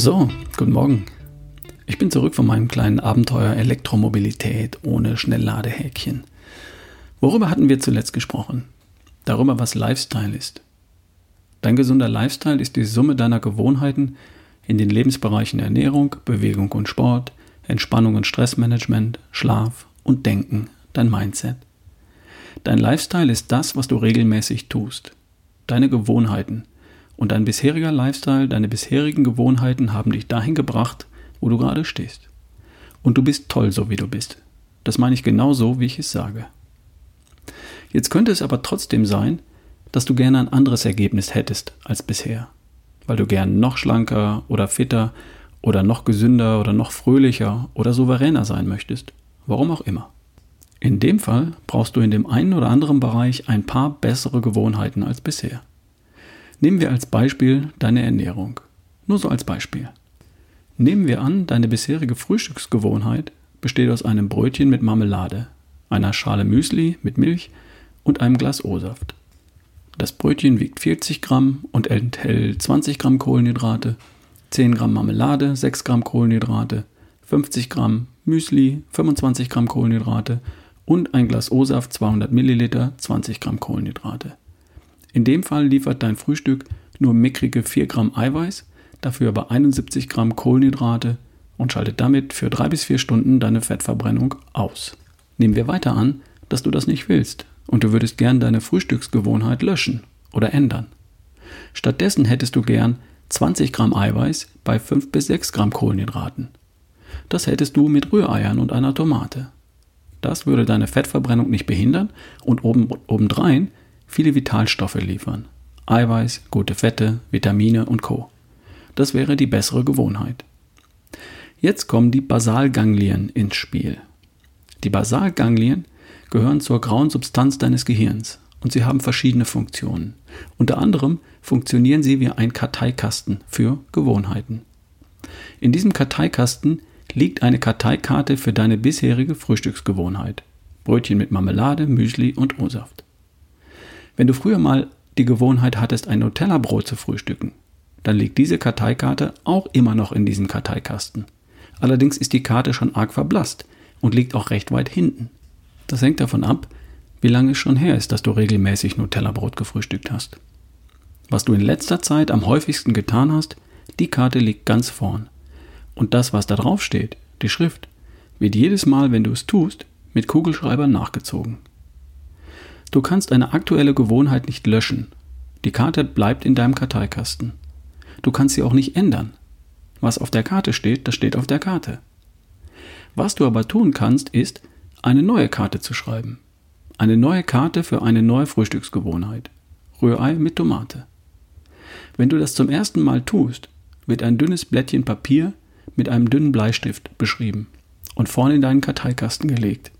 So, guten Morgen. Ich bin zurück von meinem kleinen Abenteuer Elektromobilität ohne Schnellladehäkchen. Worüber hatten wir zuletzt gesprochen? Darüber, was Lifestyle ist. Dein gesunder Lifestyle ist die Summe deiner Gewohnheiten in den Lebensbereichen Ernährung, Bewegung und Sport, Entspannung und Stressmanagement, Schlaf und Denken, dein Mindset. Dein Lifestyle ist das, was du regelmäßig tust. Deine Gewohnheiten. Und dein bisheriger Lifestyle, deine bisherigen Gewohnheiten haben dich dahin gebracht, wo du gerade stehst. Und du bist toll, so wie du bist. Das meine ich genau so, wie ich es sage. Jetzt könnte es aber trotzdem sein, dass du gerne ein anderes Ergebnis hättest als bisher, weil du gern noch schlanker oder fitter oder noch gesünder oder noch fröhlicher oder souveräner sein möchtest, warum auch immer. In dem Fall brauchst du in dem einen oder anderen Bereich ein paar bessere Gewohnheiten als bisher. Nehmen wir als Beispiel deine Ernährung. Nur so als Beispiel. Nehmen wir an, deine bisherige Frühstücksgewohnheit besteht aus einem Brötchen mit Marmelade, einer Schale Müsli mit Milch und einem Glas O-Saft. Das Brötchen wiegt 40 Gramm und enthält 20 Gramm Kohlenhydrate, 10 Gramm Marmelade, 6 Gramm Kohlenhydrate, 50 Gramm Müsli, 25 Gramm Kohlenhydrate und ein Glas O-Saft 200 Milliliter, 20 Gramm Kohlenhydrate. In dem Fall liefert dein Frühstück nur mickrige 4 Gramm Eiweiß, dafür aber 71 Gramm Kohlenhydrate und schaltet damit für 3 bis 4 Stunden deine Fettverbrennung aus. Nehmen wir weiter an, dass du das nicht willst und du würdest gern deine Frühstücksgewohnheit löschen oder ändern. Stattdessen hättest du gern 20 Gramm Eiweiß bei 5 bis 6 Gramm Kohlenhydraten. Das hättest du mit Rühreiern und einer Tomate. Das würde deine Fettverbrennung nicht behindern und oben, obendrein viele Vitalstoffe liefern. Eiweiß, gute Fette, Vitamine und Co. Das wäre die bessere Gewohnheit. Jetzt kommen die Basalganglien ins Spiel. Die Basalganglien gehören zur grauen Substanz deines Gehirns und sie haben verschiedene Funktionen. Unter anderem funktionieren sie wie ein Karteikasten für Gewohnheiten. In diesem Karteikasten liegt eine Karteikarte für deine bisherige Frühstücksgewohnheit. Brötchen mit Marmelade, Müsli und O-Saft. Wenn du früher mal die Gewohnheit hattest, ein Nutella-Brot zu frühstücken, dann liegt diese Karteikarte auch immer noch in diesem Karteikasten. Allerdings ist die Karte schon arg verblasst und liegt auch recht weit hinten. Das hängt davon ab, wie lange es schon her ist, dass du regelmäßig Nutella-Brot gefrühstückt hast. Was du in letzter Zeit am häufigsten getan hast, die Karte liegt ganz vorn. Und das, was da drauf steht, die Schrift, wird jedes Mal, wenn du es tust, mit Kugelschreibern nachgezogen. Du kannst eine aktuelle Gewohnheit nicht löschen. Die Karte bleibt in deinem Karteikasten. Du kannst sie auch nicht ändern. Was auf der Karte steht, das steht auf der Karte. Was du aber tun kannst, ist, eine neue Karte zu schreiben. Eine neue Karte für eine neue Frühstücksgewohnheit. Rührei mit Tomate. Wenn du das zum ersten Mal tust, wird ein dünnes Blättchen Papier mit einem dünnen Bleistift beschrieben und vorne in deinen Karteikasten gelegt.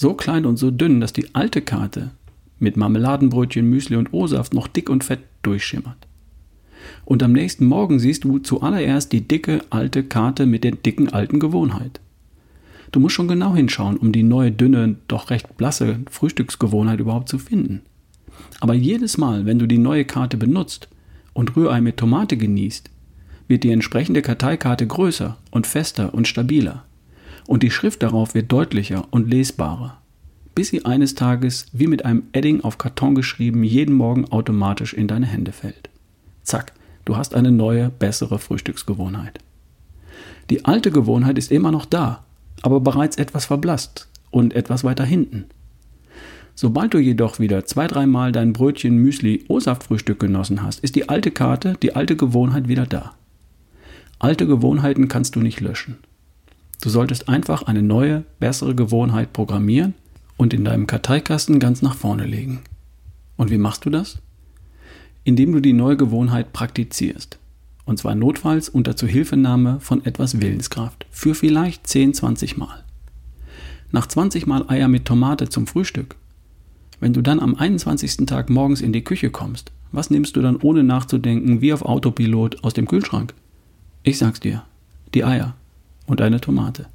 So klein und so dünn, dass die alte Karte mit Marmeladenbrötchen, Müsli und O-Saft noch dick und fett durchschimmert. Und am nächsten Morgen siehst du zuallererst die dicke alte Karte mit der dicken alten Gewohnheit. Du musst schon genau hinschauen, um die neue, dünne, doch recht blasse Frühstücksgewohnheit überhaupt zu finden. Aber jedes Mal, wenn du die neue Karte benutzt und Rührei mit Tomate genießt, wird die entsprechende Karteikarte größer und fester und stabiler. Und die Schrift darauf wird deutlicher und lesbarer. Bis sie eines Tages, wie mit einem Edding auf Karton geschrieben, jeden Morgen automatisch in deine Hände fällt. Zack, du hast eine neue, bessere Frühstücksgewohnheit. Die alte Gewohnheit ist immer noch da, aber bereits etwas verblasst und etwas weiter hinten. Sobald du jedoch wieder zwei, dreimal dein Brötchen Müsli O-Saft-Frühstück genossen hast, ist die alte Karte, die alte Gewohnheit wieder da. Alte Gewohnheiten kannst du nicht löschen. Du solltest einfach eine neue, bessere Gewohnheit programmieren und in deinem Karteikasten ganz nach vorne legen. Und wie machst du das? Indem du die neue Gewohnheit praktizierst. Und zwar notfalls unter Zuhilfenahme von etwas Willenskraft. Für vielleicht 10, 20 Mal. Nach 20 Mal Eier mit Tomate zum Frühstück. Wenn du dann am 21. Tag morgens in die Küche kommst, was nimmst du dann ohne nachzudenken wie auf Autopilot aus dem Kühlschrank? Ich sag's dir, die Eier und eine Tomate.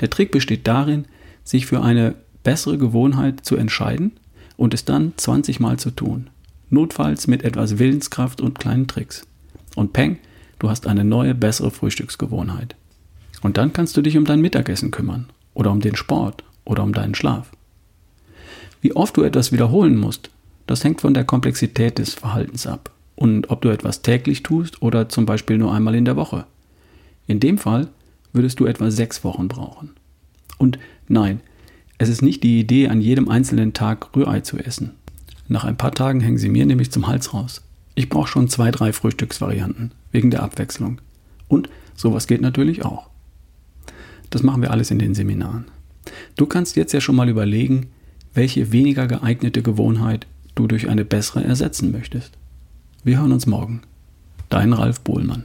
Der Trick besteht darin, sich für eine bessere Gewohnheit zu entscheiden und es dann 20 Mal zu tun. Notfalls mit etwas Willenskraft und kleinen Tricks. Und peng, du hast eine neue, bessere Frühstücksgewohnheit. Und dann kannst du dich um dein Mittagessen kümmern oder um den Sport oder um deinen Schlaf. Wie oft du etwas wiederholen musst, das hängt von der Komplexität des Verhaltens ab und ob du etwas täglich tust oder zum Beispiel nur einmal in der Woche. In dem Fall würdest du etwa sechs Wochen brauchen. Und nein, es ist nicht die Idee, an jedem einzelnen Tag Rührei zu essen. Nach ein paar Tagen hängen sie mir nämlich zum Hals raus. Ich brauche schon zwei, drei Frühstücksvarianten, wegen der Abwechslung. Und sowas geht natürlich auch. Das machen wir alles in den Seminaren. Du kannst jetzt ja schon mal überlegen, welche weniger geeignete Gewohnheit du durch eine bessere ersetzen möchtest. Wir hören uns morgen. Dein Ralf Bohlmann.